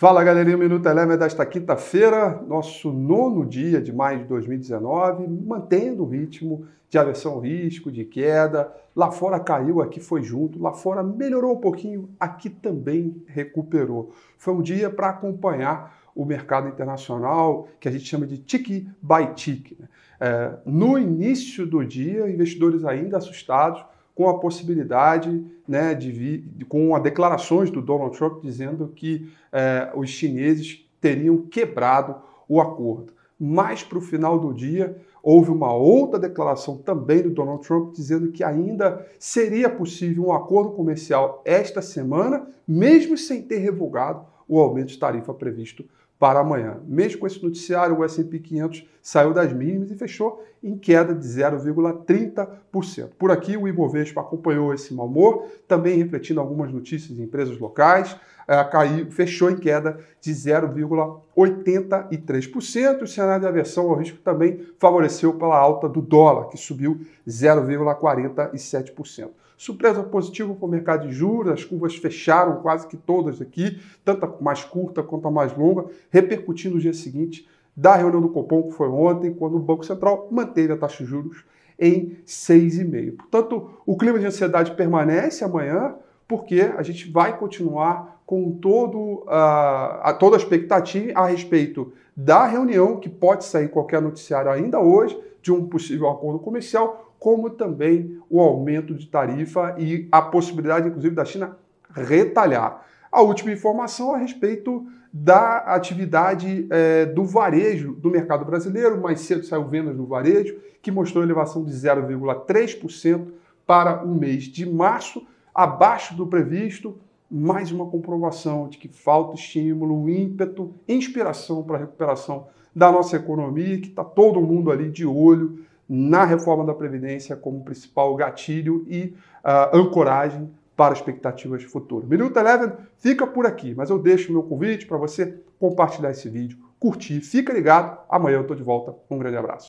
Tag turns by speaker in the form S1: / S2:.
S1: Fala galerinha, o Minuto Eleven desta quinta-feira, nosso nono dia de maio de 2019, mantendo o ritmo de aversão ao risco, de queda. Lá fora caiu, aqui foi junto, lá fora melhorou um pouquinho, aqui também recuperou. Foi um dia para acompanhar o mercado internacional, que a gente chama de tick by tick. Né? É, no início do dia, investidores ainda assustados, com a possibilidade né, de vir, com as declarações do Donald Trump dizendo que é, os chineses teriam quebrado o acordo. Mas para o final do dia, houve uma outra declaração também do Donald Trump dizendo que ainda seria possível um acordo comercial esta semana, mesmo sem ter revogado o aumento de tarifa previsto para amanhã. Mesmo com esse noticiário, o S&P 500 saiu das mínimas e fechou em queda de 0,30%. Por aqui, o Ibovespa acompanhou esse mau humor, também refletindo algumas notícias de empresas locais, é, caiu, fechou em queda de 0,83%. O cenário de aversão ao risco também favoreceu pela alta do dólar, que subiu 0,47%. Surpresa positiva para o mercado de juros, as curvas fecharam quase que todas aqui, tanto a mais curta quanto a mais longa, repercutindo no dia seguinte da reunião do Copom, que foi ontem, quando o Banco Central manteve a taxa de juros em 6,5. Portanto, o clima de ansiedade permanece amanhã, porque a gente vai continuar com todo, uh, a, toda a expectativa a respeito da reunião, que pode sair qualquer noticiário ainda hoje, de um possível acordo comercial, como também o aumento de tarifa e a possibilidade, inclusive, da China retalhar. A última informação a respeito da atividade é, do varejo do mercado brasileiro. Mais cedo saiu vendas do varejo, que mostrou elevação de 0,3% para o mês de março, abaixo do previsto. Mais uma comprovação de que falta estímulo, ímpeto, inspiração para a recuperação da nossa economia, que está todo mundo ali de olho na reforma da Previdência como principal gatilho e uh, ancoragem para expectativas futuras. Minuto Eleven fica por aqui, mas eu deixo meu convite para você compartilhar esse vídeo, curtir, fica ligado, amanhã eu estou de volta. Um grande abraço.